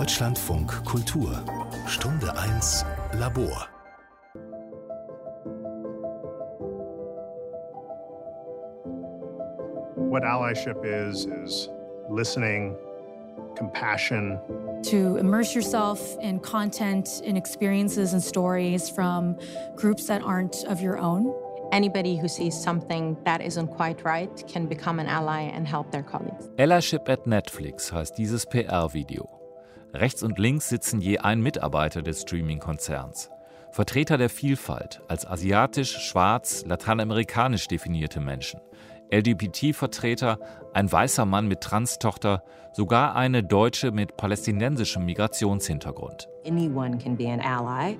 Deutschlandfunk Kultur Stunde 1 Labor What allyship is is listening, compassion, to immerse yourself in content and experiences and stories from groups that aren't of your own. Anybody who sees something that isn't quite right can become an ally and help their colleagues. Allyship at Netflix heißt dieses PR-Video. Rechts und links sitzen je ein Mitarbeiter des Streaming-Konzerns. Vertreter der Vielfalt als asiatisch, schwarz, lateinamerikanisch definierte Menschen. LGBT-Vertreter, ein weißer Mann mit Trans-Tochter, sogar eine Deutsche mit palästinensischem Migrationshintergrund. Anyone can be an ally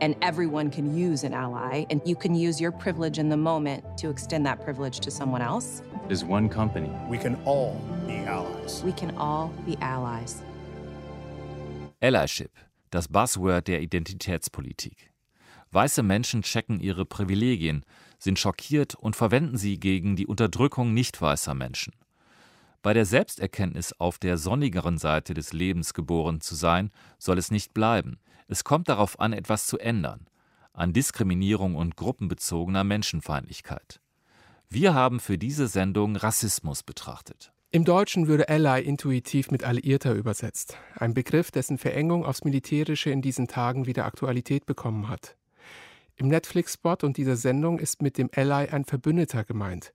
and everyone can use an ally and you can use your privilege in the moment to extend that privilege to someone else. Is one company. We can all be allies. We can all be allies. Allyship, das Buzzword der Identitätspolitik. Weiße Menschen checken ihre Privilegien, sind schockiert und verwenden sie gegen die Unterdrückung nicht weißer Menschen. Bei der Selbsterkenntnis auf der sonnigeren Seite des Lebens geboren zu sein, soll es nicht bleiben. Es kommt darauf an, etwas zu ändern, an Diskriminierung und gruppenbezogener Menschenfeindlichkeit. Wir haben für diese Sendung Rassismus betrachtet. Im Deutschen würde Ally intuitiv mit Alliierter übersetzt, ein Begriff, dessen Verengung aufs Militärische in diesen Tagen wieder Aktualität bekommen hat. Im Netflix-Spot und dieser Sendung ist mit dem Ally ein Verbündeter gemeint.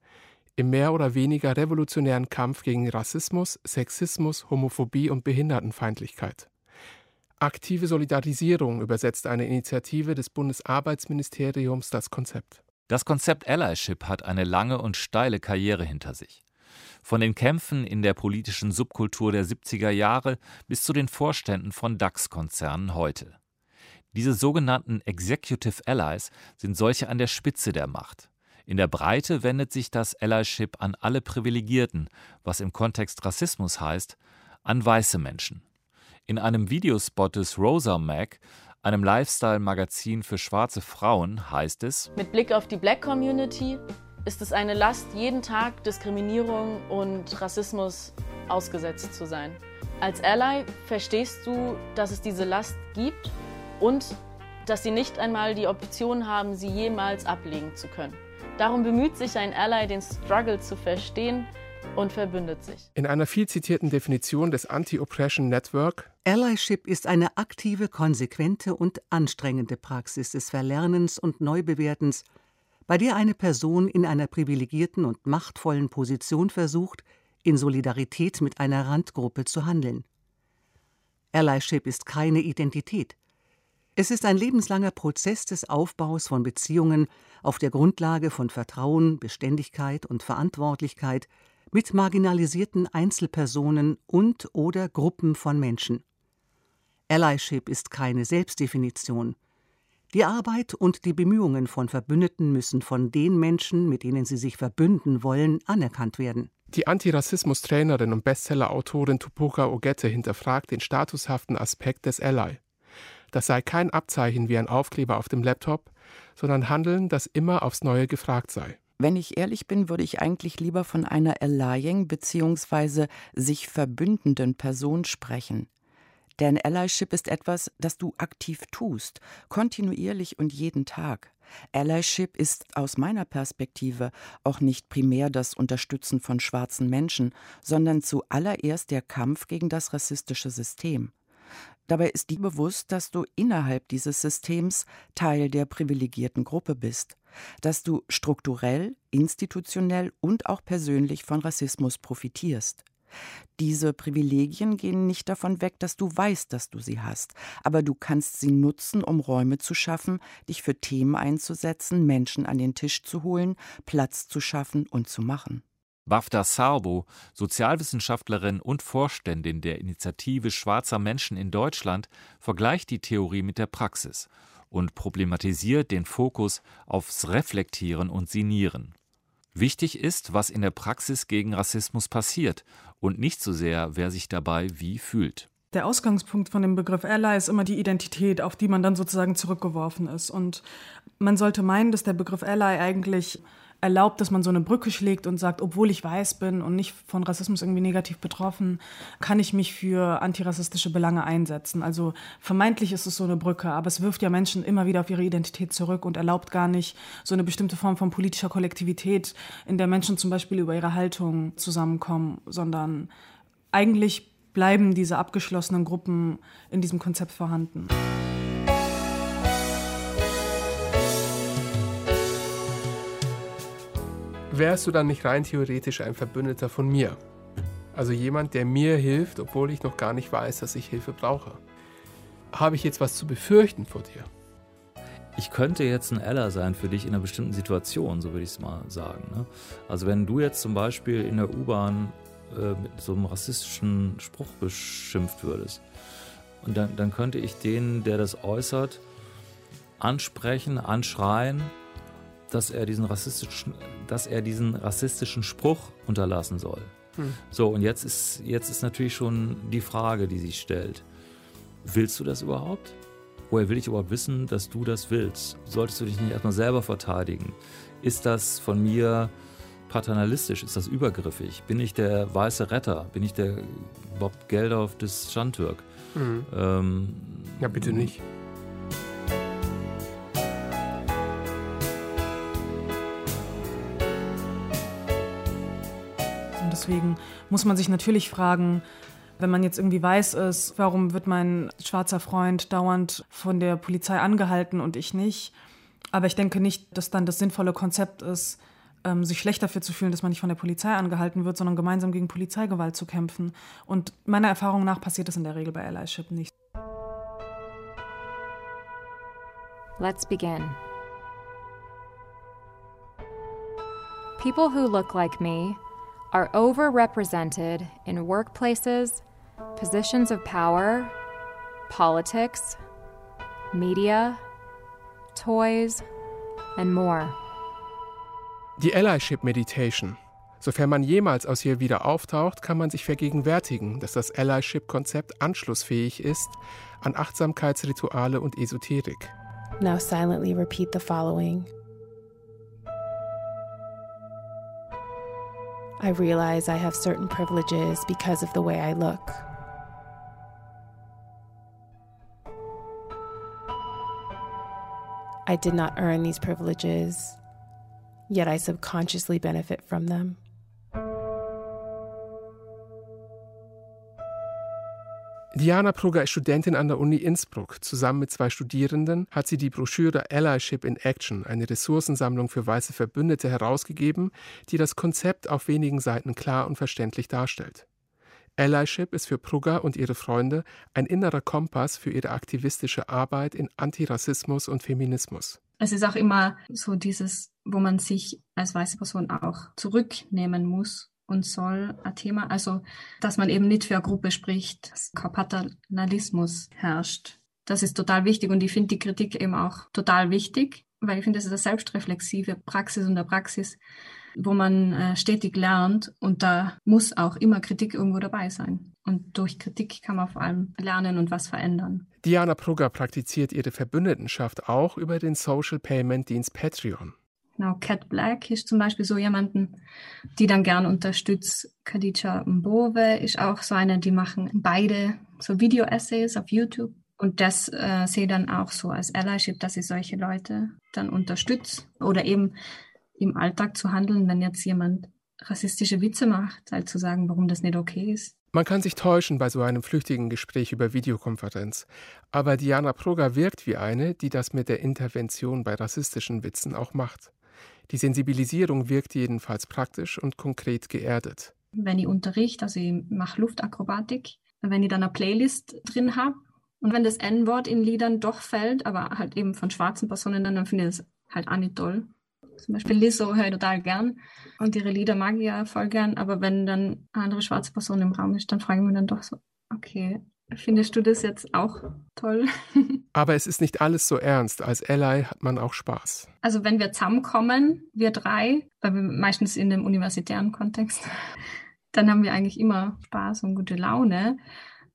Im mehr oder weniger revolutionären Kampf gegen Rassismus, Sexismus, Homophobie und Behindertenfeindlichkeit. Aktive Solidarisierung übersetzt eine Initiative des Bundesarbeitsministeriums das Konzept. Das Konzept Allyship hat eine lange und steile Karriere hinter sich. Von den Kämpfen in der politischen Subkultur der 70er Jahre bis zu den Vorständen von DAX-Konzernen heute. Diese sogenannten Executive Allies sind solche an der Spitze der Macht. In der Breite wendet sich das Allyship an alle Privilegierten, was im Kontext Rassismus heißt, an weiße Menschen. In einem Videospot des Rosa Mag, einem Lifestyle-Magazin für schwarze Frauen, heißt es: Mit Blick auf die Black Community ist es eine Last, jeden Tag Diskriminierung und Rassismus ausgesetzt zu sein. Als Ally verstehst du, dass es diese Last gibt und dass sie nicht einmal die Option haben, sie jemals ablegen zu können. Darum bemüht sich ein Ally, den Struggle zu verstehen und verbündet sich. In einer viel zitierten Definition des Anti-Oppression Network Allyship ist eine aktive, konsequente und anstrengende Praxis des Verlernens und Neubewertens, bei der eine Person in einer privilegierten und machtvollen Position versucht, in Solidarität mit einer Randgruppe zu handeln. Allyship ist keine Identität. Es ist ein lebenslanger Prozess des Aufbaus von Beziehungen auf der Grundlage von Vertrauen, Beständigkeit und Verantwortlichkeit mit marginalisierten Einzelpersonen und oder Gruppen von Menschen. Allyship ist keine Selbstdefinition. Die Arbeit und die Bemühungen von Verbündeten müssen von den Menschen, mit denen sie sich verbünden wollen, anerkannt werden. Die Antirassismus-Trainerin und Bestseller-Autorin Tupoka Ogette hinterfragt den statushaften Aspekt des Ally. Das sei kein Abzeichen wie ein Aufkleber auf dem Laptop, sondern Handeln, das immer aufs Neue gefragt sei. Wenn ich ehrlich bin, würde ich eigentlich lieber von einer Allying bzw. sich verbündenden Person sprechen. Denn Allyship ist etwas, das du aktiv tust, kontinuierlich und jeden Tag. Allyship ist aus meiner Perspektive auch nicht primär das Unterstützen von schwarzen Menschen, sondern zuallererst der Kampf gegen das rassistische System. Dabei ist dir bewusst, dass du innerhalb dieses Systems Teil der privilegierten Gruppe bist, dass du strukturell, institutionell und auch persönlich von Rassismus profitierst. Diese Privilegien gehen nicht davon weg, dass du weißt, dass du sie hast, aber du kannst sie nutzen, um Räume zu schaffen, dich für Themen einzusetzen, Menschen an den Tisch zu holen, Platz zu schaffen und zu machen. Bafta Sarbo, Sozialwissenschaftlerin und Vorständin der Initiative Schwarzer Menschen in Deutschland, vergleicht die Theorie mit der Praxis und problematisiert den Fokus aufs Reflektieren und Sinieren. Wichtig ist, was in der Praxis gegen Rassismus passiert und nicht so sehr, wer sich dabei wie fühlt. Der Ausgangspunkt von dem Begriff Ally ist immer die Identität, auf die man dann sozusagen zurückgeworfen ist. Und man sollte meinen, dass der Begriff Ally eigentlich erlaubt, dass man so eine Brücke schlägt und sagt, obwohl ich weiß bin und nicht von Rassismus irgendwie negativ betroffen, kann ich mich für antirassistische Belange einsetzen. Also vermeintlich ist es so eine Brücke, aber es wirft ja Menschen immer wieder auf ihre Identität zurück und erlaubt gar nicht so eine bestimmte Form von politischer Kollektivität, in der Menschen zum Beispiel über ihre Haltung zusammenkommen, sondern eigentlich bleiben diese abgeschlossenen Gruppen in diesem Konzept vorhanden. Wärst du dann nicht rein theoretisch ein Verbündeter von mir? Also jemand, der mir hilft, obwohl ich noch gar nicht weiß, dass ich Hilfe brauche. Habe ich jetzt was zu befürchten vor dir? Ich könnte jetzt ein Ella sein für dich in einer bestimmten Situation, so würde ich es mal sagen. Ne? Also wenn du jetzt zum Beispiel in der U-Bahn äh, mit so einem rassistischen Spruch beschimpft würdest, und dann, dann könnte ich den, der das äußert, ansprechen, anschreien dass er diesen rassistischen, dass er diesen rassistischen Spruch unterlassen soll. Hm. So, und jetzt ist, jetzt ist natürlich schon die Frage, die sich stellt. Willst du das überhaupt? Woher will ich überhaupt wissen, dass du das willst? Solltest du dich nicht erstmal selber verteidigen? Ist das von mir paternalistisch? Ist das übergriffig? Bin ich der weiße Retter? Bin ich der Bob Geldof des Schandtürk? Mhm. Ähm, ja, bitte nicht. Deswegen muss man sich natürlich fragen, wenn man jetzt irgendwie weiß ist, warum wird mein schwarzer Freund dauernd von der Polizei angehalten und ich nicht. Aber ich denke nicht, dass dann das sinnvolle Konzept ist, ähm, sich schlecht dafür zu fühlen, dass man nicht von der Polizei angehalten wird, sondern gemeinsam gegen Polizeigewalt zu kämpfen. Und meiner Erfahrung nach passiert das in der Regel bei Allyship nicht. Let's begin. People who look like me are overrepresented in workplaces, positions of power, politics, media, toys, and more. Die Allyship Meditation. Sofern man jemals aus ihr wieder auftaucht, kann man sich vergegenwärtigen, dass das Allyship-Konzept anschlussfähig ist an Achtsamkeitsrituale und Esoterik. Now silently repeat the following. I realize I have certain privileges because of the way I look. I did not earn these privileges, yet I subconsciously benefit from them. Diana Prugger ist Studentin an der Uni Innsbruck. Zusammen mit zwei Studierenden hat sie die Broschüre Allyship in Action, eine Ressourcensammlung für weiße Verbündete, herausgegeben, die das Konzept auf wenigen Seiten klar und verständlich darstellt. Allyship ist für Prugger und ihre Freunde ein innerer Kompass für ihre aktivistische Arbeit in Antirassismus und Feminismus. Es ist auch immer so dieses, wo man sich als weiße Person auch zurücknehmen muss und soll ein Thema. Also, dass man eben nicht für eine Gruppe spricht, dass kein Paternalismus herrscht. Das ist total wichtig und ich finde die Kritik eben auch total wichtig, weil ich finde, das ist eine selbstreflexive Praxis und eine Praxis, wo man äh, stetig lernt und da muss auch immer Kritik irgendwo dabei sein. Und durch Kritik kann man vor allem lernen und was verändern. Diana Prugger praktiziert ihre Verbündetenschaft auch über den Social Payment Dienst Patreon. Genau, Cat Black ist zum Beispiel so jemanden, die dann gern unterstützt. Khadija Mbove ist auch so eine, die machen beide so Video-Essays auf YouTube. Und das äh, sehe dann auch so als Allyship, dass ich solche Leute dann unterstütze oder eben im Alltag zu handeln, wenn jetzt jemand rassistische Witze macht, halt zu sagen, warum das nicht okay ist. Man kann sich täuschen bei so einem flüchtigen Gespräch über Videokonferenz, aber Diana Proger wirkt wie eine, die das mit der Intervention bei rassistischen Witzen auch macht. Die Sensibilisierung wirkt jedenfalls praktisch und konkret geerdet. Wenn ich unterrichte, also ich mache Luftakrobatik, wenn ich dann eine Playlist drin habe und wenn das N-Wort in Liedern doch fällt, aber halt eben von schwarzen Personen, dann, finde ich das halt auch nicht toll. Zum Beispiel Lizzo höre ich total gern und ihre Lieder mag ich ja voll gern, aber wenn dann eine andere schwarze Person im Raum ist, dann frage ich mich dann doch so, okay, Findest du das jetzt auch toll? Aber es ist nicht alles so ernst. Als Ally hat man auch Spaß. Also wenn wir zusammenkommen, wir drei, weil wir meistens in dem universitären Kontext, dann haben wir eigentlich immer Spaß und gute Laune.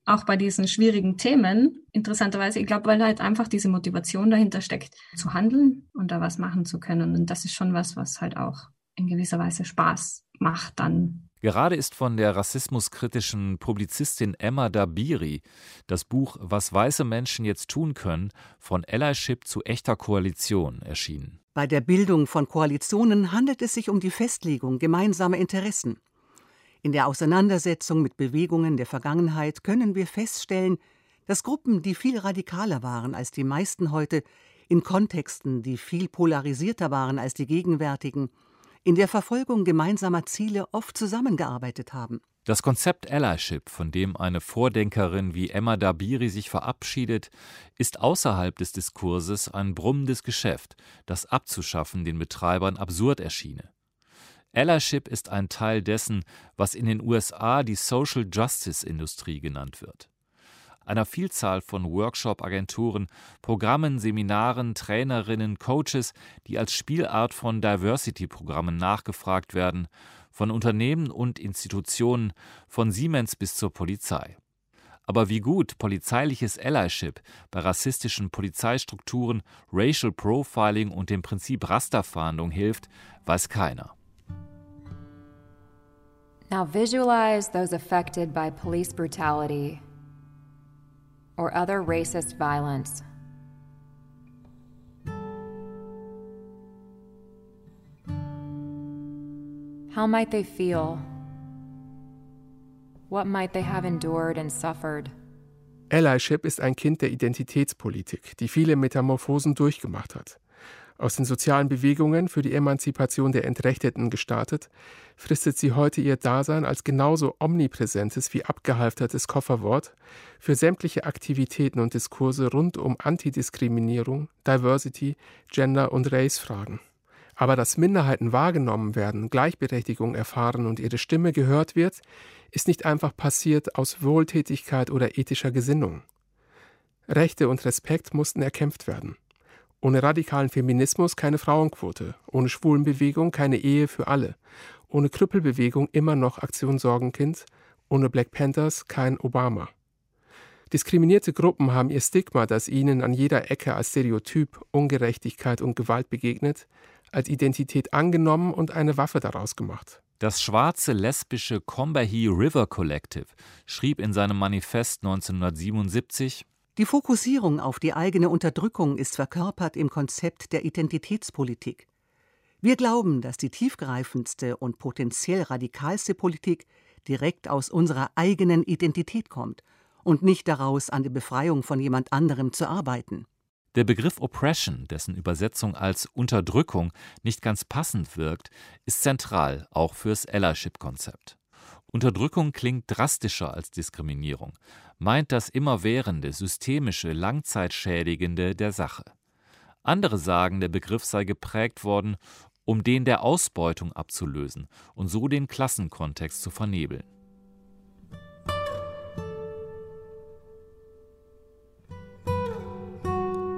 Auch bei diesen schwierigen Themen. Interessanterweise, ich glaube, weil halt einfach diese Motivation dahinter steckt, zu handeln und da was machen zu können. Und das ist schon was, was halt auch in gewisser Weise Spaß macht dann. Gerade ist von der rassismuskritischen Publizistin Emma Dabiri das Buch Was weiße Menschen jetzt tun können von Allyship zu echter Koalition erschienen. Bei der Bildung von Koalitionen handelt es sich um die Festlegung gemeinsamer Interessen. In der Auseinandersetzung mit Bewegungen der Vergangenheit können wir feststellen, dass Gruppen, die viel radikaler waren als die meisten heute, in Kontexten, die viel polarisierter waren als die gegenwärtigen, in der Verfolgung gemeinsamer Ziele oft zusammengearbeitet haben. Das Konzept Allyship, von dem eine Vordenkerin wie Emma Dabiri sich verabschiedet, ist außerhalb des Diskurses ein brummendes Geschäft, das abzuschaffen den Betreibern absurd erschiene. Allyship ist ein Teil dessen, was in den USA die Social Justice Industrie genannt wird einer Vielzahl von Workshop-Agenturen, Programmen, Seminaren, Trainerinnen, Coaches, die als Spielart von Diversity-Programmen nachgefragt werden, von Unternehmen und Institutionen, von Siemens bis zur Polizei. Aber wie gut polizeiliches Allyship bei rassistischen Polizeistrukturen, Racial Profiling und dem Prinzip Rasterfahndung hilft, weiß keiner. Now visualize those affected by police brutality or other racist violence. How might they feel? What might they have endured and suffered? Allyship ist ein Kind der Identitätspolitik, die viele Metamorphosen durchgemacht hat aus den sozialen Bewegungen für die Emanzipation der Entrechteten gestartet, fristet sie heute ihr Dasein als genauso omnipräsentes wie abgehalftertes Kofferwort für sämtliche Aktivitäten und Diskurse rund um Antidiskriminierung, Diversity, Gender und Race-Fragen. Aber dass Minderheiten wahrgenommen werden, Gleichberechtigung erfahren und ihre Stimme gehört wird, ist nicht einfach passiert aus Wohltätigkeit oder ethischer Gesinnung. Rechte und Respekt mussten erkämpft werden. Ohne radikalen Feminismus keine Frauenquote, ohne Schwulenbewegung keine Ehe für alle, ohne Krüppelbewegung immer noch Aktion Sorgenkind, ohne Black Panthers kein Obama. Diskriminierte Gruppen haben ihr Stigma, das ihnen an jeder Ecke als Stereotyp, Ungerechtigkeit und Gewalt begegnet, als Identität angenommen und eine Waffe daraus gemacht. Das schwarze lesbische Combahee River Collective schrieb in seinem Manifest 1977 die Fokussierung auf die eigene Unterdrückung ist verkörpert im Konzept der Identitätspolitik. Wir glauben, dass die tiefgreifendste und potenziell radikalste Politik direkt aus unserer eigenen Identität kommt und nicht daraus, an der Befreiung von jemand anderem zu arbeiten. Der Begriff Oppression, dessen Übersetzung als Unterdrückung nicht ganz passend wirkt, ist zentral auch fürs Allyship-Konzept. Unterdrückung klingt drastischer als Diskriminierung, meint das immerwährende, systemische, langzeitschädigende der Sache. Andere sagen, der Begriff sei geprägt worden, um den der Ausbeutung abzulösen und so den Klassenkontext zu vernebeln.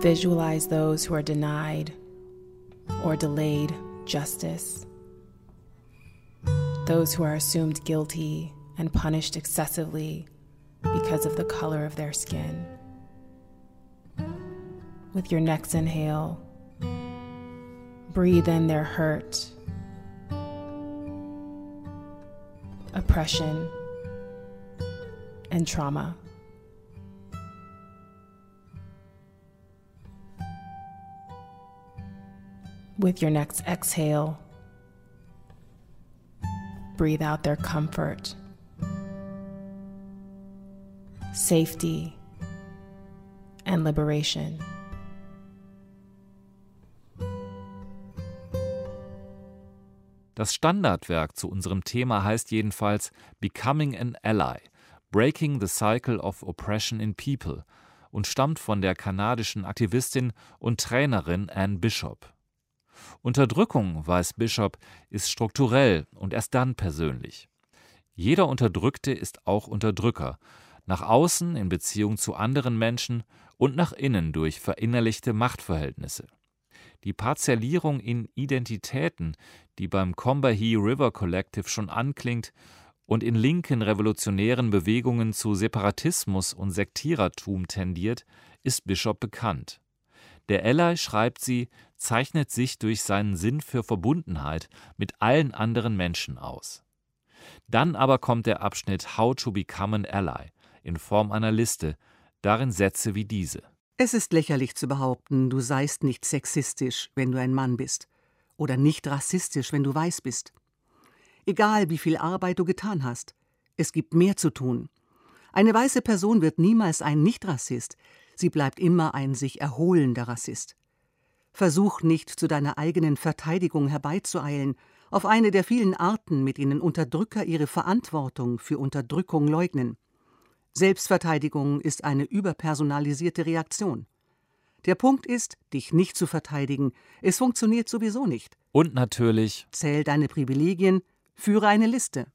Visualize those who are denied or delayed justice. Those who are assumed guilty and punished excessively because of the color of their skin. With your next inhale, breathe in their hurt, oppression, and trauma. With your next exhale, breathe out their comfort, safety, and liberation. Das Standardwerk zu unserem Thema heißt jedenfalls Becoming an Ally, Breaking the Cycle of Oppression in People und stammt von der kanadischen Aktivistin und Trainerin Anne Bishop. Unterdrückung, weiß Bishop, ist strukturell und erst dann persönlich. Jeder Unterdrückte ist auch Unterdrücker, nach außen in Beziehung zu anderen Menschen und nach innen durch verinnerlichte Machtverhältnisse. Die Parzialierung in Identitäten, die beim Combahee River Collective schon anklingt und in linken revolutionären Bewegungen zu Separatismus und Sektierertum tendiert, ist Bishop bekannt. Der Ally, schreibt sie, zeichnet sich durch seinen Sinn für Verbundenheit mit allen anderen Menschen aus. Dann aber kommt der Abschnitt How to Become an Ally in Form einer Liste, darin Sätze wie diese. Es ist lächerlich zu behaupten, du seist nicht sexistisch, wenn du ein Mann bist, oder nicht rassistisch, wenn du weiß bist. Egal, wie viel Arbeit du getan hast, es gibt mehr zu tun. Eine weiße Person wird niemals ein Nicht-Rassist, sie bleibt immer ein sich erholender Rassist. Versuch nicht, zu deiner eigenen Verteidigung herbeizueilen, auf eine der vielen Arten, mit denen Unterdrücker ihre Verantwortung für Unterdrückung leugnen. Selbstverteidigung ist eine überpersonalisierte Reaktion. Der Punkt ist, dich nicht zu verteidigen. Es funktioniert sowieso nicht. Und natürlich. Zähl deine Privilegien, führe eine Liste.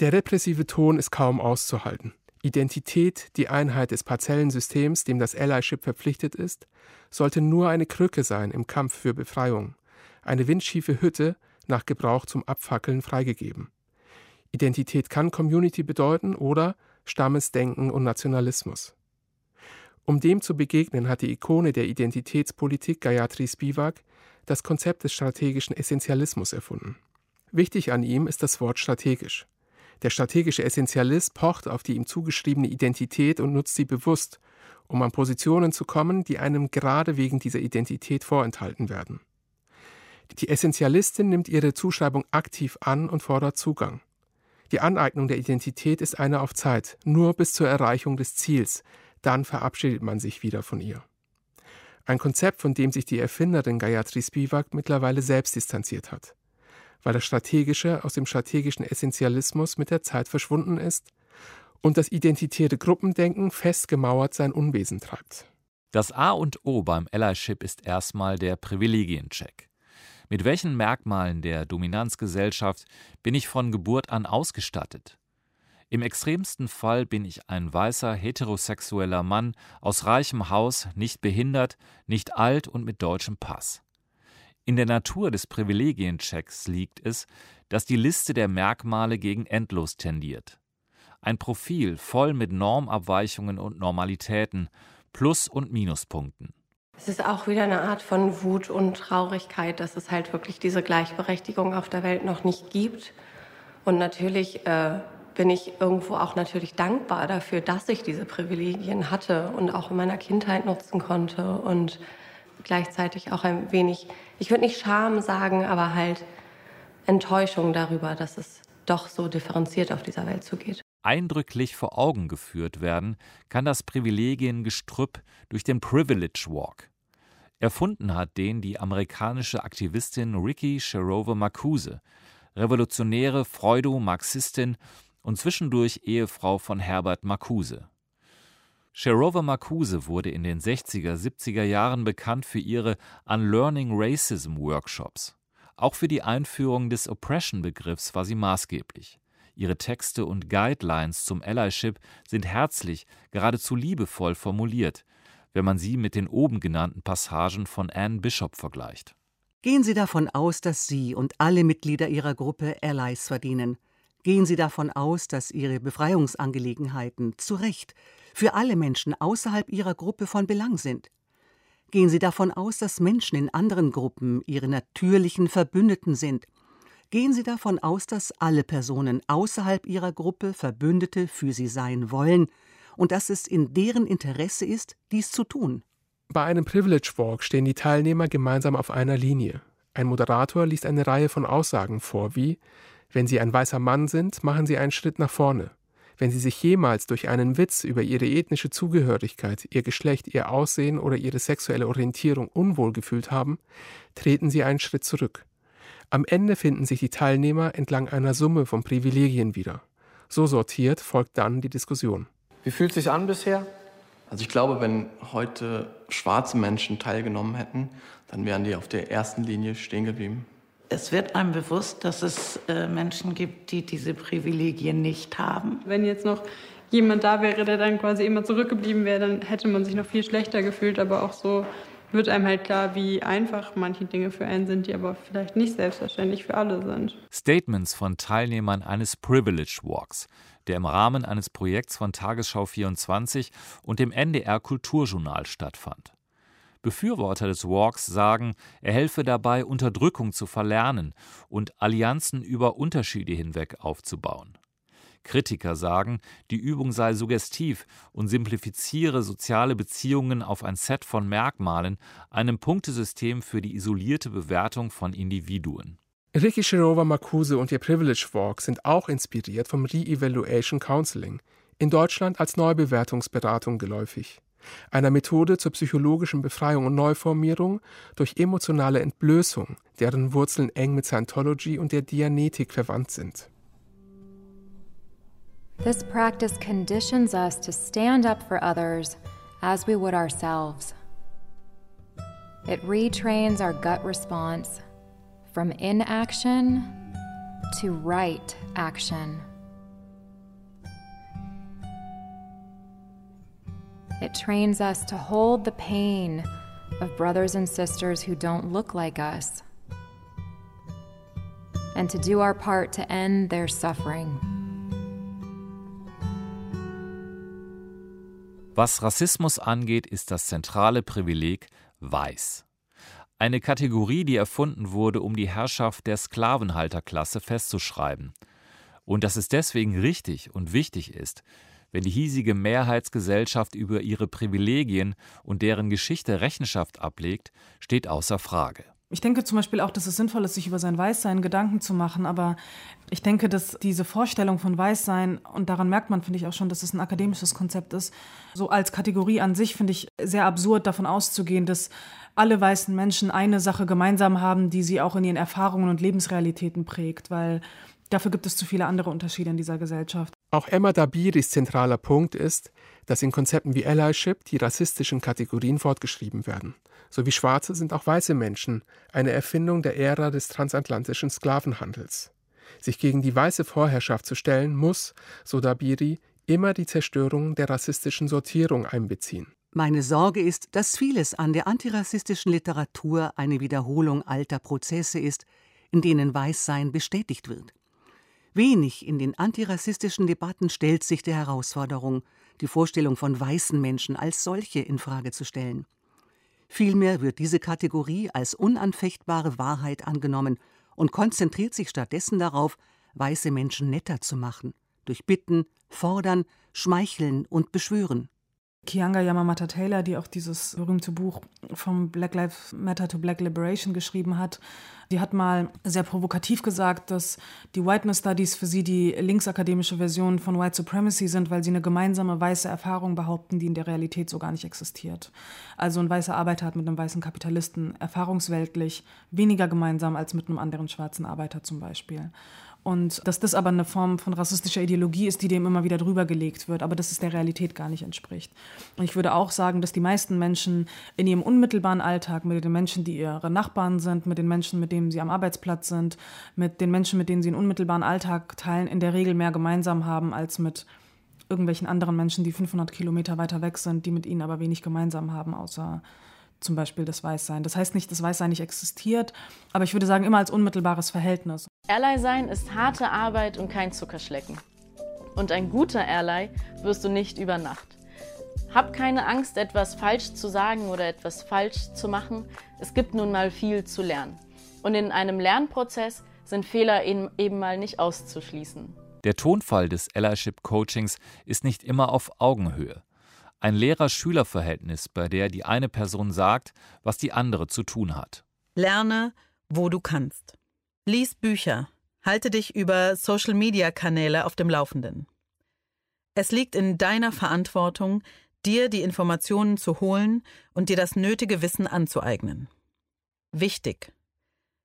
Der repressive Ton ist kaum auszuhalten. Identität, die Einheit des Parzellensystems, dem das Allyship verpflichtet ist, sollte nur eine Krücke sein im Kampf für Befreiung. Eine windschiefe Hütte, nach Gebrauch zum Abfackeln freigegeben. Identität kann Community bedeuten oder Stammesdenken und Nationalismus. Um dem zu begegnen, hat die Ikone der Identitätspolitik Gayatri Spivak das Konzept des strategischen Essentialismus erfunden. Wichtig an ihm ist das Wort strategisch. Der strategische Essentialist pocht auf die ihm zugeschriebene Identität und nutzt sie bewusst, um an Positionen zu kommen, die einem gerade wegen dieser Identität vorenthalten werden. Die Essentialistin nimmt ihre Zuschreibung aktiv an und fordert Zugang. Die Aneignung der Identität ist eine auf Zeit, nur bis zur Erreichung des Ziels, dann verabschiedet man sich wieder von ihr. Ein Konzept, von dem sich die Erfinderin Gayatri Spivak mittlerweile selbst distanziert hat, weil das Strategische aus dem strategischen Essentialismus mit der Zeit verschwunden ist und das identitäre Gruppendenken festgemauert sein Unwesen treibt. Das A und O beim Allyship ist erstmal der Privilegiencheck. Mit welchen Merkmalen der Dominanzgesellschaft bin ich von Geburt an ausgestattet? Im extremsten Fall bin ich ein weißer heterosexueller Mann aus reichem Haus, nicht behindert, nicht alt und mit deutschem Pass. In der Natur des Privilegienchecks liegt es, dass die Liste der Merkmale gegen endlos tendiert. Ein Profil voll mit Normabweichungen und Normalitäten, Plus- und Minuspunkten. Es ist auch wieder eine Art von Wut und Traurigkeit, dass es halt wirklich diese Gleichberechtigung auf der Welt noch nicht gibt. Und natürlich äh, bin ich irgendwo auch natürlich dankbar dafür, dass ich diese Privilegien hatte und auch in meiner Kindheit nutzen konnte und gleichzeitig auch ein wenig, ich würde nicht Scham sagen, aber halt Enttäuschung darüber, dass es doch so differenziert auf dieser Welt zugeht eindrücklich vor Augen geführt werden kann das Privilegiengestrüpp durch den Privilege Walk. Erfunden hat den die amerikanische Aktivistin Ricky Sharova Marcuse, revolutionäre Freudo-Marxistin und zwischendurch Ehefrau von Herbert Marcuse. Sharova Marcuse wurde in den 60er, 70er Jahren bekannt für ihre Unlearning Racism Workshops. Auch für die Einführung des Oppression-Begriffs war sie maßgeblich. Ihre Texte und Guidelines zum Allyship sind herzlich, geradezu liebevoll formuliert, wenn man sie mit den oben genannten Passagen von Anne Bishop vergleicht. Gehen Sie davon aus, dass Sie und alle Mitglieder Ihrer Gruppe Allies verdienen. Gehen Sie davon aus, dass Ihre Befreiungsangelegenheiten zu Recht für alle Menschen außerhalb Ihrer Gruppe von Belang sind. Gehen Sie davon aus, dass Menschen in anderen Gruppen Ihre natürlichen Verbündeten sind Gehen Sie davon aus, dass alle Personen außerhalb Ihrer Gruppe Verbündete für Sie sein wollen und dass es in deren Interesse ist, dies zu tun. Bei einem Privilege Walk stehen die Teilnehmer gemeinsam auf einer Linie. Ein Moderator liest eine Reihe von Aussagen vor, wie wenn Sie ein weißer Mann sind, machen Sie einen Schritt nach vorne. Wenn Sie sich jemals durch einen Witz über Ihre ethnische Zugehörigkeit, Ihr Geschlecht, Ihr Aussehen oder Ihre sexuelle Orientierung unwohl gefühlt haben, treten Sie einen Schritt zurück. Am Ende finden sich die Teilnehmer entlang einer Summe von Privilegien wieder. So sortiert folgt dann die Diskussion. Wie fühlt es sich an bisher? Also ich glaube, wenn heute schwarze Menschen teilgenommen hätten, dann wären die auf der ersten Linie stehen geblieben. Es wird einem bewusst, dass es äh, Menschen gibt, die diese Privilegien nicht haben. Wenn jetzt noch jemand da wäre, der dann quasi immer zurückgeblieben wäre, dann hätte man sich noch viel schlechter gefühlt. Aber auch so wird einem halt klar, wie einfach manche Dinge für einen sind, die aber vielleicht nicht selbstverständlich für alle sind. Statements von Teilnehmern eines Privilege Walks, der im Rahmen eines Projekts von Tagesschau 24 und dem NDR Kulturjournal stattfand. Befürworter des Walks sagen, er helfe dabei, Unterdrückung zu verlernen und Allianzen über Unterschiede hinweg aufzubauen. Kritiker sagen, die Übung sei suggestiv und simplifiziere soziale Beziehungen auf ein Set von Merkmalen, einem Punktesystem für die isolierte Bewertung von Individuen. Ricky Shirova Makuse und ihr Privilege Walk sind auch inspiriert vom Re-Evaluation Counseling, in Deutschland als Neubewertungsberatung geläufig, einer Methode zur psychologischen Befreiung und Neuformierung durch emotionale Entblößung, deren Wurzeln eng mit Scientology und der Dianetik verwandt sind. This practice conditions us to stand up for others as we would ourselves. It retrains our gut response from inaction to right action. It trains us to hold the pain of brothers and sisters who don't look like us and to do our part to end their suffering. Was Rassismus angeht, ist das zentrale Privileg weiß. Eine Kategorie, die erfunden wurde, um die Herrschaft der Sklavenhalterklasse festzuschreiben. Und dass es deswegen richtig und wichtig ist, wenn die hiesige Mehrheitsgesellschaft über ihre Privilegien und deren Geschichte Rechenschaft ablegt, steht außer Frage. Ich denke zum Beispiel auch, dass es sinnvoll ist, sich über sein Weißsein Gedanken zu machen. Aber ich denke, dass diese Vorstellung von Weißsein, und daran merkt man, finde ich auch schon, dass es ein akademisches Konzept ist, so als Kategorie an sich finde ich sehr absurd, davon auszugehen, dass alle weißen Menschen eine Sache gemeinsam haben, die sie auch in ihren Erfahrungen und Lebensrealitäten prägt, weil dafür gibt es zu viele andere Unterschiede in dieser Gesellschaft. Auch Emma Dabiris zentraler Punkt ist, dass in Konzepten wie Allyship die rassistischen Kategorien fortgeschrieben werden sowie Schwarze sind auch weiße Menschen, eine Erfindung der Ära des transatlantischen Sklavenhandels. Sich gegen die weiße Vorherrschaft zu stellen, muss, so Dabiri, immer die Zerstörung der rassistischen Sortierung einbeziehen. Meine Sorge ist, dass vieles an der antirassistischen Literatur eine Wiederholung alter Prozesse ist, in denen Weißsein bestätigt wird. Wenig in den antirassistischen Debatten stellt sich der Herausforderung, die Vorstellung von weißen Menschen als solche in Frage zu stellen. Vielmehr wird diese Kategorie als unanfechtbare Wahrheit angenommen und konzentriert sich stattdessen darauf, weiße Menschen netter zu machen, durch Bitten, Fordern, Schmeicheln und Beschwören. Kianga Yamamata Taylor, die auch dieses berühmte Buch vom Black Lives Matter to Black Liberation geschrieben hat, die hat mal sehr provokativ gesagt, dass die Whiteness Studies für sie die linksakademische Version von White Supremacy sind, weil sie eine gemeinsame weiße Erfahrung behaupten, die in der Realität so gar nicht existiert. Also ein weißer Arbeiter hat mit einem weißen Kapitalisten erfahrungsweltlich weniger gemeinsam als mit einem anderen schwarzen Arbeiter zum Beispiel. Und dass das aber eine Form von rassistischer Ideologie ist, die dem immer wieder drüber gelegt wird, aber dass es der Realität gar nicht entspricht. Und ich würde auch sagen, dass die meisten Menschen in ihrem unmittelbaren Alltag mit den Menschen, die ihre Nachbarn sind, mit den Menschen, mit denen sie am Arbeitsplatz sind, mit den Menschen, mit denen sie einen unmittelbaren Alltag teilen, in der Regel mehr gemeinsam haben als mit irgendwelchen anderen Menschen, die 500 Kilometer weiter weg sind, die mit ihnen aber wenig gemeinsam haben, außer zum Beispiel das Weißsein. Das heißt nicht, dass Weißsein nicht existiert, aber ich würde sagen, immer als unmittelbares Verhältnis. Ally sein ist harte Arbeit und kein Zuckerschlecken. Und ein guter Ally wirst du nicht über Nacht. Hab keine Angst, etwas falsch zu sagen oder etwas falsch zu machen. Es gibt nun mal viel zu lernen. Und in einem Lernprozess sind Fehler eben mal nicht auszuschließen. Der Tonfall des Allyship Coachings ist nicht immer auf Augenhöhe. Ein Lehrer-Schüler-Verhältnis, bei der die eine Person sagt, was die andere zu tun hat. Lerne, wo du kannst. Lies Bücher. Halte dich über Social-Media-Kanäle auf dem Laufenden. Es liegt in deiner Verantwortung, dir die Informationen zu holen und dir das nötige Wissen anzueignen. Wichtig.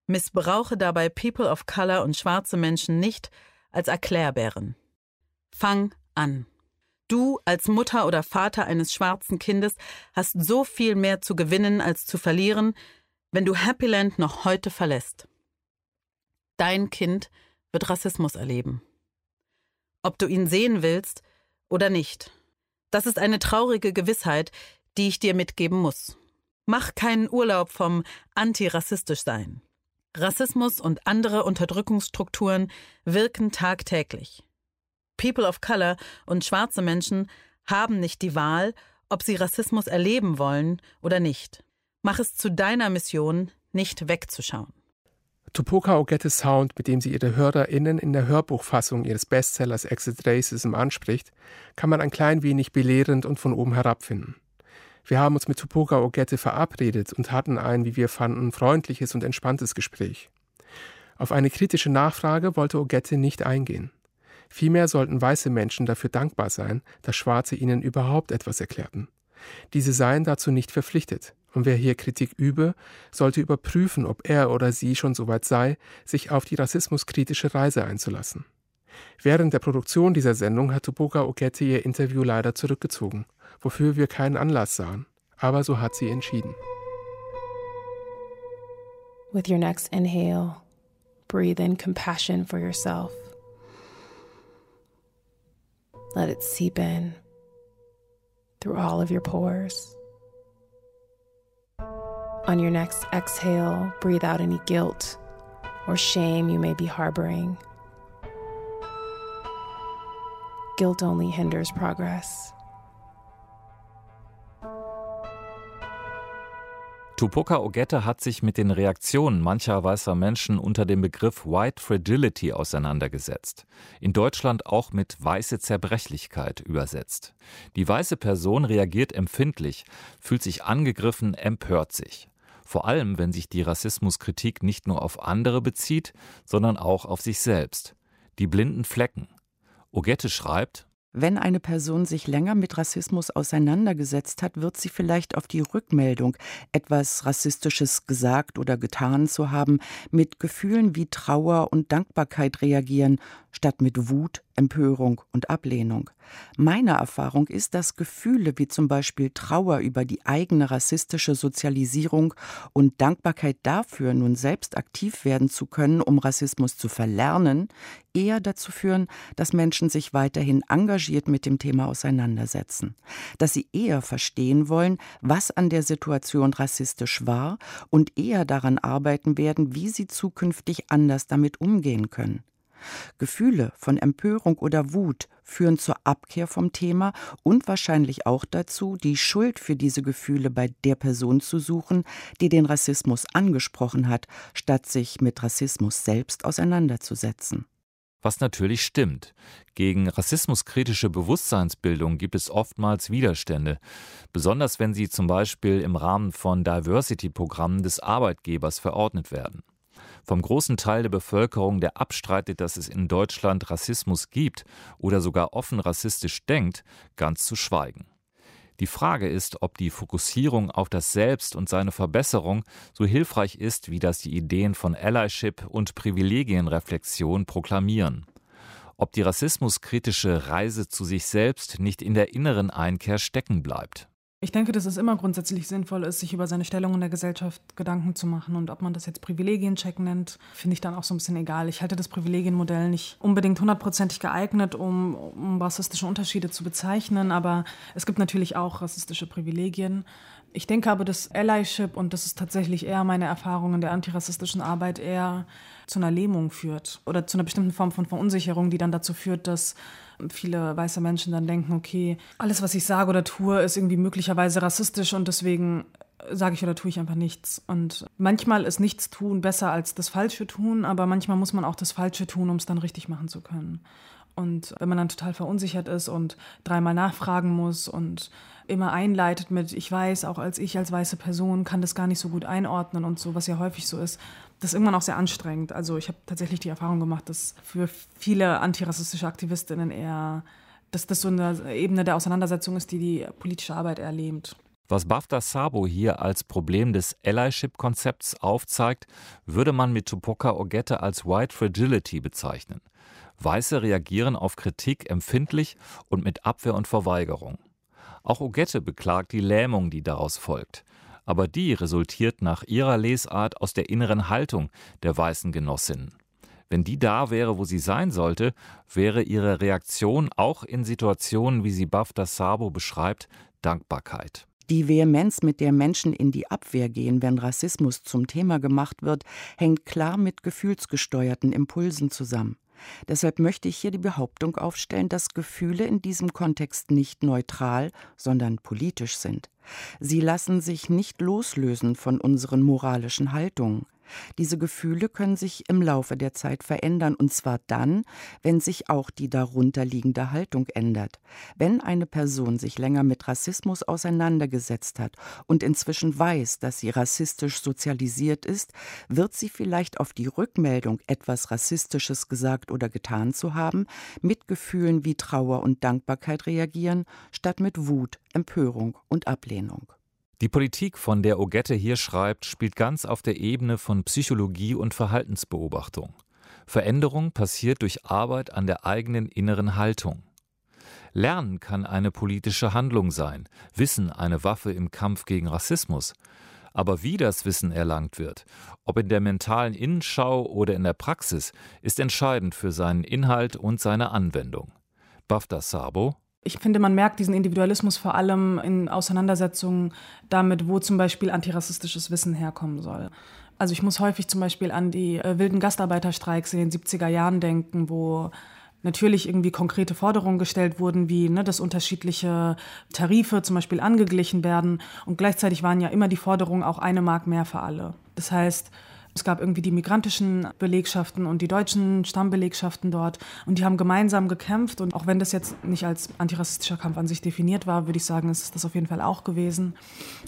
Missbrauche dabei People of Color und schwarze Menschen nicht als Erklärbären. Fang an. Du als Mutter oder Vater eines schwarzen Kindes hast so viel mehr zu gewinnen als zu verlieren, wenn du Happyland noch heute verlässt. Dein Kind wird Rassismus erleben. Ob du ihn sehen willst oder nicht. Das ist eine traurige Gewissheit, die ich dir mitgeben muss. Mach keinen Urlaub vom antirassistisch sein. Rassismus und andere Unterdrückungsstrukturen wirken tagtäglich. People of Color und schwarze Menschen haben nicht die Wahl, ob sie Rassismus erleben wollen oder nicht. Mach es zu deiner Mission, nicht wegzuschauen. Tupoka Ogettes Sound, mit dem sie ihre HörerInnen in der Hörbuchfassung ihres Bestsellers Exit Racism anspricht, kann man ein klein wenig belehrend und von oben herab finden. Wir haben uns mit Tupoka Ogette verabredet und hatten ein, wie wir fanden, freundliches und entspanntes Gespräch. Auf eine kritische Nachfrage wollte Ogette nicht eingehen. Vielmehr sollten weiße Menschen dafür dankbar sein, dass Schwarze ihnen überhaupt etwas erklärten. Diese seien dazu nicht verpflichtet, und wer hier Kritik übe, sollte überprüfen, ob er oder sie schon so weit sei, sich auf die rassismuskritische Reise einzulassen. Während der Produktion dieser Sendung hat Tupoka Okete ihr Interview leider zurückgezogen, wofür wir keinen Anlass sahen. Aber so hat sie entschieden. With your next inhale, breathe in compassion for yourself. Let it seep in through all of your pores. On your next exhale, breathe out any guilt or shame you may be harboring. Guilt only hinders progress. Tupoka Ogette hat sich mit den Reaktionen mancher weißer Menschen unter dem Begriff White Fragility auseinandergesetzt. In Deutschland auch mit weiße Zerbrechlichkeit übersetzt. Die weiße Person reagiert empfindlich, fühlt sich angegriffen, empört sich. Vor allem, wenn sich die Rassismuskritik nicht nur auf andere bezieht, sondern auch auf sich selbst. Die blinden Flecken. Ogette schreibt, wenn eine Person sich länger mit Rassismus auseinandergesetzt hat, wird sie vielleicht auf die Rückmeldung, etwas Rassistisches gesagt oder getan zu haben, mit Gefühlen wie Trauer und Dankbarkeit reagieren, statt mit Wut, Empörung und Ablehnung. Meine Erfahrung ist, dass Gefühle wie zum Beispiel Trauer über die eigene rassistische Sozialisierung und Dankbarkeit dafür, nun selbst aktiv werden zu können, um Rassismus zu verlernen, eher dazu führen, dass Menschen sich weiterhin engagiert mit dem Thema auseinandersetzen, dass sie eher verstehen wollen, was an der Situation rassistisch war und eher daran arbeiten werden, wie sie zukünftig anders damit umgehen können. Gefühle von Empörung oder Wut führen zur Abkehr vom Thema und wahrscheinlich auch dazu, die Schuld für diese Gefühle bei der Person zu suchen, die den Rassismus angesprochen hat, statt sich mit Rassismus selbst auseinanderzusetzen. Was natürlich stimmt. Gegen rassismuskritische Bewusstseinsbildung gibt es oftmals Widerstände, besonders wenn sie zum Beispiel im Rahmen von Diversity-Programmen des Arbeitgebers verordnet werden vom großen Teil der Bevölkerung, der abstreitet, dass es in Deutschland Rassismus gibt oder sogar offen rassistisch denkt, ganz zu schweigen. Die Frage ist, ob die Fokussierung auf das Selbst und seine Verbesserung so hilfreich ist, wie das die Ideen von Allyship und Privilegienreflexion proklamieren. Ob die rassismuskritische Reise zu sich selbst nicht in der inneren Einkehr stecken bleibt. Ich denke, dass es immer grundsätzlich sinnvoll ist, sich über seine Stellung in der Gesellschaft Gedanken zu machen. Und ob man das jetzt Privilegiencheck nennt, finde ich dann auch so ein bisschen egal. Ich halte das Privilegienmodell nicht unbedingt hundertprozentig geeignet, um, um rassistische Unterschiede zu bezeichnen. Aber es gibt natürlich auch rassistische Privilegien. Ich denke aber, dass Allyship, und das ist tatsächlich eher meine Erfahrung in der antirassistischen Arbeit, eher zu einer Lähmung führt oder zu einer bestimmten Form von Verunsicherung, die dann dazu führt, dass viele weiße Menschen dann denken, okay, alles, was ich sage oder tue, ist irgendwie möglicherweise rassistisch und deswegen sage ich oder tue ich einfach nichts. Und manchmal ist nichts tun besser als das Falsche tun, aber manchmal muss man auch das Falsche tun, um es dann richtig machen zu können. Und wenn man dann total verunsichert ist und dreimal nachfragen muss und immer einleitet mit, ich weiß, auch als ich als weiße Person kann das gar nicht so gut einordnen und so, was ja häufig so ist, das ist irgendwann auch sehr anstrengend. Also ich habe tatsächlich die Erfahrung gemacht, dass für viele antirassistische Aktivistinnen eher, dass das so eine Ebene der Auseinandersetzung ist, die die politische Arbeit lähmt. Was Bafta Sabo hier als Problem des Allyship-Konzepts aufzeigt, würde man mit Tupoka Ogette als White Fragility bezeichnen. Weiße reagieren auf Kritik empfindlich und mit Abwehr und Verweigerung. Auch Ogette beklagt die Lähmung, die daraus folgt aber die resultiert nach ihrer Lesart aus der inneren Haltung der weißen Genossinnen. Wenn die da wäre, wo sie sein sollte, wäre ihre Reaktion auch in Situationen, wie sie Bafta Sabo beschreibt, Dankbarkeit. Die Vehemenz, mit der Menschen in die Abwehr gehen, wenn Rassismus zum Thema gemacht wird, hängt klar mit gefühlsgesteuerten Impulsen zusammen. Deshalb möchte ich hier die Behauptung aufstellen, dass Gefühle in diesem Kontext nicht neutral, sondern politisch sind. Sie lassen sich nicht loslösen von unseren moralischen Haltungen. Diese Gefühle können sich im Laufe der Zeit verändern, und zwar dann, wenn sich auch die darunterliegende Haltung ändert. Wenn eine Person sich länger mit Rassismus auseinandergesetzt hat und inzwischen weiß, dass sie rassistisch sozialisiert ist, wird sie vielleicht auf die Rückmeldung, etwas Rassistisches gesagt oder getan zu haben, mit Gefühlen wie Trauer und Dankbarkeit reagieren, statt mit Wut, Empörung und Ablehnung. Die Politik, von der Ogette hier schreibt, spielt ganz auf der Ebene von Psychologie und Verhaltensbeobachtung. Veränderung passiert durch Arbeit an der eigenen inneren Haltung. Lernen kann eine politische Handlung sein, Wissen eine Waffe im Kampf gegen Rassismus. Aber wie das Wissen erlangt wird, ob in der mentalen Innenschau oder in der Praxis, ist entscheidend für seinen Inhalt und seine Anwendung. Bafta Sabo ich finde, man merkt diesen Individualismus vor allem in Auseinandersetzungen damit, wo zum Beispiel antirassistisches Wissen herkommen soll. Also ich muss häufig zum Beispiel an die äh, wilden Gastarbeiterstreiks in den 70er Jahren denken, wo natürlich irgendwie konkrete Forderungen gestellt wurden, wie ne, dass unterschiedliche Tarife zum Beispiel angeglichen werden. Und gleichzeitig waren ja immer die Forderungen auch eine Mark mehr für alle. Das heißt, es gab irgendwie die migrantischen Belegschaften und die deutschen Stammbelegschaften dort und die haben gemeinsam gekämpft und auch wenn das jetzt nicht als antirassistischer Kampf an sich definiert war, würde ich sagen, ist das auf jeden Fall auch gewesen.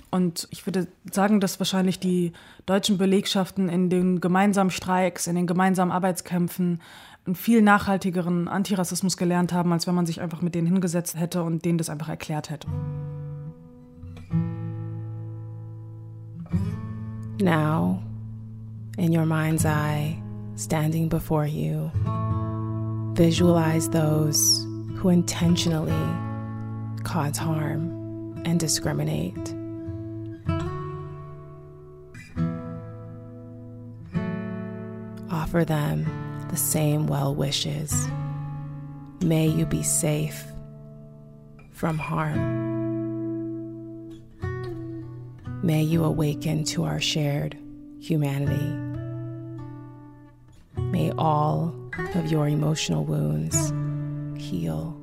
Und ich würde sagen, dass wahrscheinlich die deutschen Belegschaften in den gemeinsamen Streiks, in den gemeinsamen Arbeitskämpfen einen viel nachhaltigeren Antirassismus gelernt haben, als wenn man sich einfach mit denen hingesetzt hätte und denen das einfach erklärt hätte. Now in your mind's eye standing before you. Visualize those who intentionally cause harm and discriminate. Offer them the same well wishes. May you be safe from harm. May you awaken to our shared humanity. May all of your emotional wounds heal.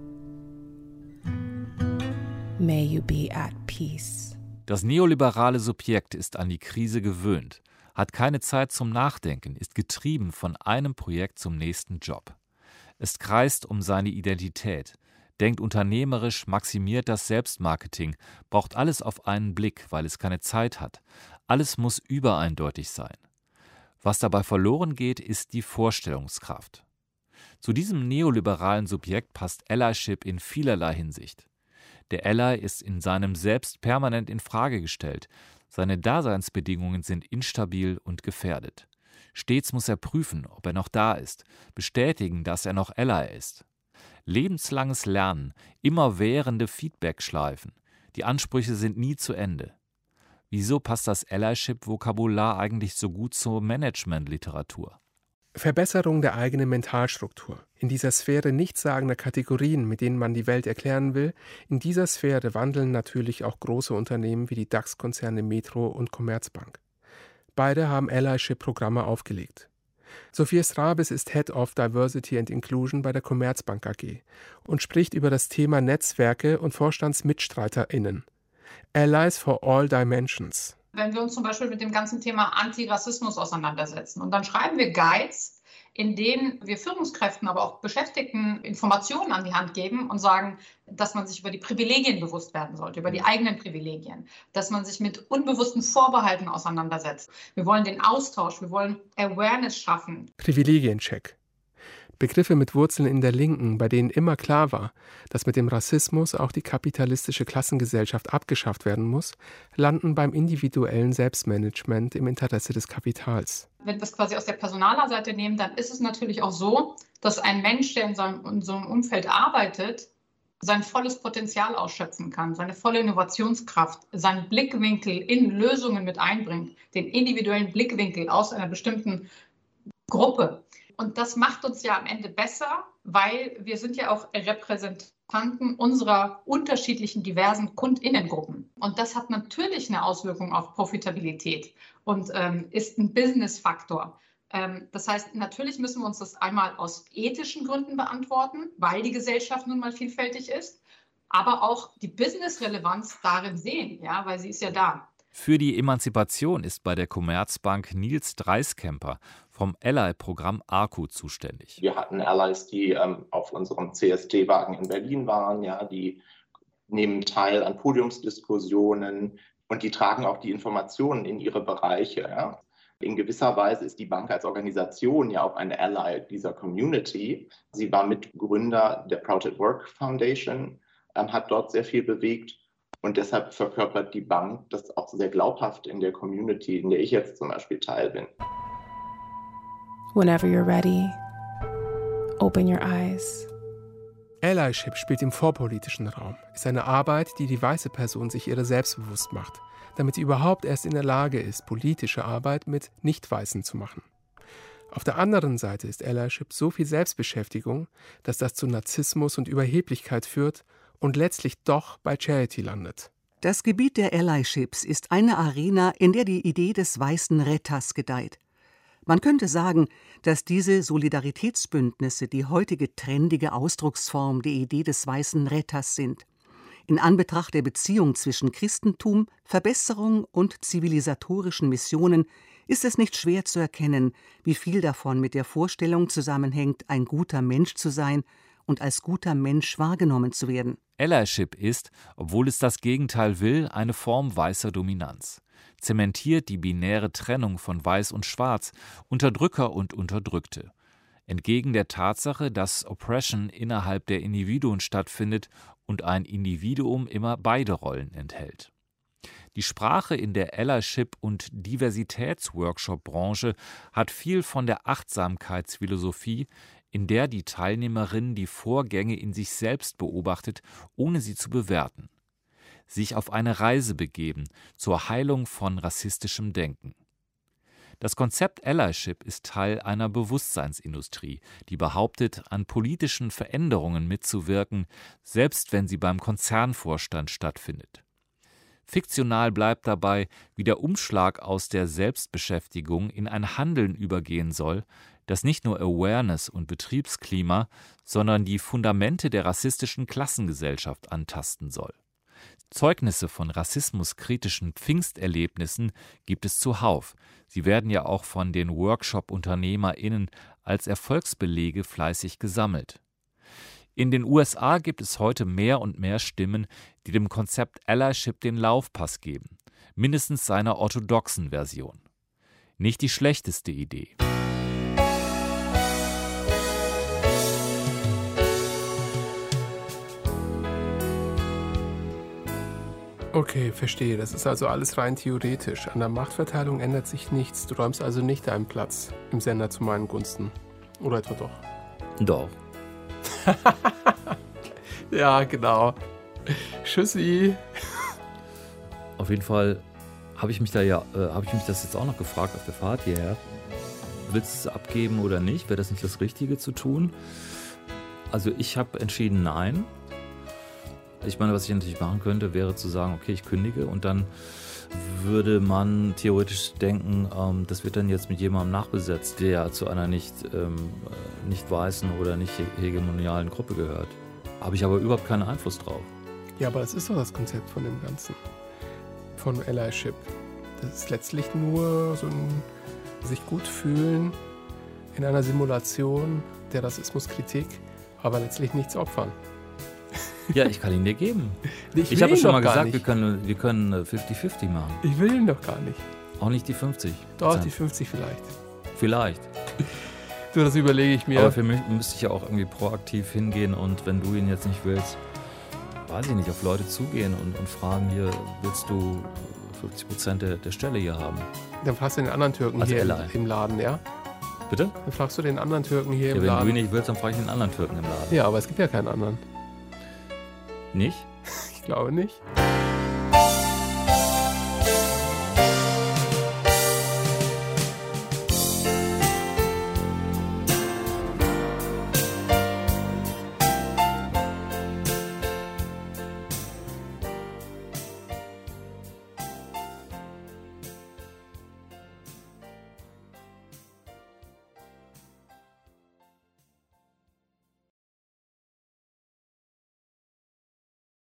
May you be at peace. Das neoliberale Subjekt ist an die Krise gewöhnt, hat keine Zeit zum Nachdenken, ist getrieben von einem Projekt zum nächsten Job. Es kreist um seine Identität, denkt unternehmerisch, maximiert das Selbstmarketing, braucht alles auf einen Blick, weil es keine Zeit hat. Alles muss übereindeutig sein. Was dabei verloren geht, ist die Vorstellungskraft. Zu diesem neoliberalen Subjekt passt Allyship in vielerlei Hinsicht. Der Ally ist in seinem Selbst permanent in Frage gestellt. Seine Daseinsbedingungen sind instabil und gefährdet. Stets muss er prüfen, ob er noch da ist, bestätigen, dass er noch Ally ist. Lebenslanges Lernen, immerwährende Feedbackschleifen. Die Ansprüche sind nie zu Ende. Wieso passt das Allyship-Vokabular eigentlich so gut zur Managementliteratur? Verbesserung der eigenen Mentalstruktur. In dieser Sphäre nichtssagender Kategorien, mit denen man die Welt erklären will, in dieser Sphäre wandeln natürlich auch große Unternehmen wie die DAX-Konzerne Metro und Commerzbank. Beide haben Allyship-Programme aufgelegt. Sophia Strabes ist Head of Diversity and Inclusion bei der Commerzbank AG und spricht über das Thema Netzwerke und VorstandsmitstreiterInnen. Allies for All Dimensions. Wenn wir uns zum Beispiel mit dem ganzen Thema Antirassismus auseinandersetzen und dann schreiben wir Guides, in denen wir Führungskräften, aber auch Beschäftigten Informationen an die Hand geben und sagen, dass man sich über die Privilegien bewusst werden sollte, über die eigenen Privilegien, dass man sich mit unbewussten Vorbehalten auseinandersetzt. Wir wollen den Austausch, wir wollen Awareness schaffen. Privilegiencheck. Begriffe mit Wurzeln in der Linken, bei denen immer klar war, dass mit dem Rassismus auch die kapitalistische Klassengesellschaft abgeschafft werden muss, landen beim individuellen Selbstmanagement im Interesse des Kapitals. Wenn wir es quasi aus der Personalerseite nehmen, dann ist es natürlich auch so, dass ein Mensch, der in, seinem, in so einem Umfeld arbeitet, sein volles Potenzial ausschöpfen kann, seine volle Innovationskraft, seinen Blickwinkel in Lösungen mit einbringt, den individuellen Blickwinkel aus einer bestimmten Gruppe. Und das macht uns ja am Ende besser, weil wir sind ja auch Repräsentanten unserer unterschiedlichen diversen Kundinnengruppen. Und das hat natürlich eine Auswirkung auf Profitabilität und ähm, ist ein Business-Faktor. Ähm, das heißt, natürlich müssen wir uns das einmal aus ethischen Gründen beantworten, weil die Gesellschaft nun mal vielfältig ist, aber auch die Business-Relevanz darin sehen, ja, weil sie ist ja da. Für die Emanzipation ist bei der Commerzbank Nils Dreiskemper vom Ally-Programm ARCU zuständig. Wir hatten Allies, die ähm, auf unserem CSD-Wagen in Berlin waren, ja, die nehmen teil an Podiumsdiskussionen und die tragen auch die Informationen in ihre Bereiche. Ja. In gewisser Weise ist die Bank als Organisation ja auch ein Ally dieser Community. Sie war Mitgründer der Proud at Work Foundation, ähm, hat dort sehr viel bewegt und deshalb verkörpert die Bank das auch sehr glaubhaft in der Community, in der ich jetzt zum Beispiel Teil bin. Whenever you're ready, open your eyes. Allyship spielt im vorpolitischen Raum, ist eine Arbeit, die die weiße Person sich ihre selbstbewusst macht damit sie überhaupt erst in der Lage ist, politische Arbeit mit Nicht-Weißen zu machen. Auf der anderen Seite ist Allyship so viel Selbstbeschäftigung, dass das zu Narzissmus und Überheblichkeit führt und letztlich doch bei Charity landet. Das Gebiet der Allyships ist eine Arena, in der die Idee des weißen Retters gedeiht. Man könnte sagen, dass diese Solidaritätsbündnisse die heutige trendige Ausdrucksform der Idee des weißen Retters sind. In Anbetracht der Beziehung zwischen Christentum, Verbesserung und zivilisatorischen Missionen ist es nicht schwer zu erkennen, wie viel davon mit der Vorstellung zusammenhängt, ein guter Mensch zu sein und als guter Mensch wahrgenommen zu werden. Allyship ist, obwohl es das Gegenteil will, eine Form weißer Dominanz. Zementiert die binäre Trennung von Weiß und Schwarz, Unterdrücker und Unterdrückte entgegen der Tatsache, dass Oppression innerhalb der Individuen stattfindet und ein Individuum immer beide Rollen enthält. Die Sprache in der Allyship- und Diversitätsworkshop-Branche hat viel von der Achtsamkeitsphilosophie, in der die Teilnehmerin die Vorgänge in sich selbst beobachtet, ohne sie zu bewerten. Sich auf eine Reise begeben zur Heilung von rassistischem Denken. Das Konzept Allyship ist Teil einer Bewusstseinsindustrie, die behauptet, an politischen Veränderungen mitzuwirken, selbst wenn sie beim Konzernvorstand stattfindet. Fiktional bleibt dabei, wie der Umschlag aus der Selbstbeschäftigung in ein Handeln übergehen soll, das nicht nur Awareness und Betriebsklima, sondern die Fundamente der rassistischen Klassengesellschaft antasten soll. Zeugnisse von rassismuskritischen Pfingsterlebnissen gibt es zuhauf. Sie werden ja auch von den Workshop-UnternehmerInnen als Erfolgsbelege fleißig gesammelt. In den USA gibt es heute mehr und mehr Stimmen, die dem Konzept Allyship den Laufpass geben, mindestens seiner orthodoxen Version. Nicht die schlechteste Idee. Okay, verstehe. Das ist also alles rein theoretisch. An der Machtverteilung ändert sich nichts. Du räumst also nicht deinen Platz im Sender zu meinen Gunsten. Oder etwa doch? Doch. ja, genau. Tschüssi. Auf jeden Fall habe ich mich da ja, äh, habe ich mich das jetzt auch noch gefragt auf der Fahrt hierher. Willst du es abgeben oder nicht? Wäre das nicht das Richtige zu tun? Also ich habe entschieden nein. Ich meine, was ich natürlich machen könnte, wäre zu sagen, okay, ich kündige und dann würde man theoretisch denken, ähm, das wird dann jetzt mit jemandem nachbesetzt, der zu einer nicht, ähm, nicht weißen oder nicht hegemonialen Gruppe gehört. Habe ich aber überhaupt keinen Einfluss drauf. Ja, aber das ist doch das Konzept von dem Ganzen. Von Allyship. Das ist letztlich nur so ein sich gut fühlen in einer Simulation der Rassismuskritik, aber letztlich nichts opfern. Ja, ich kann ihn dir geben. Ich, ich habe schon mal gesagt, wir können, wir können 50-50 machen. Ich will ihn doch gar nicht. Auch nicht die 50. Doch, die 50 vielleicht. Vielleicht. Du, das überlege ich mir. Aber für mich müsste ich ja auch irgendwie proaktiv hingehen und wenn du ihn jetzt nicht willst, weiß ich nicht, auf Leute zugehen und, und fragen hier, willst du 50 Prozent der, der Stelle hier haben? Dann fragst du den anderen Türken Als hier im, Ally. im Laden, ja? Bitte? Dann fragst du den anderen Türken hier Ja, im wenn Laden. du ihn nicht willst, dann frage ich den anderen Türken im Laden. Ja, aber es gibt ja keinen anderen. Nicht? Ich glaube nicht.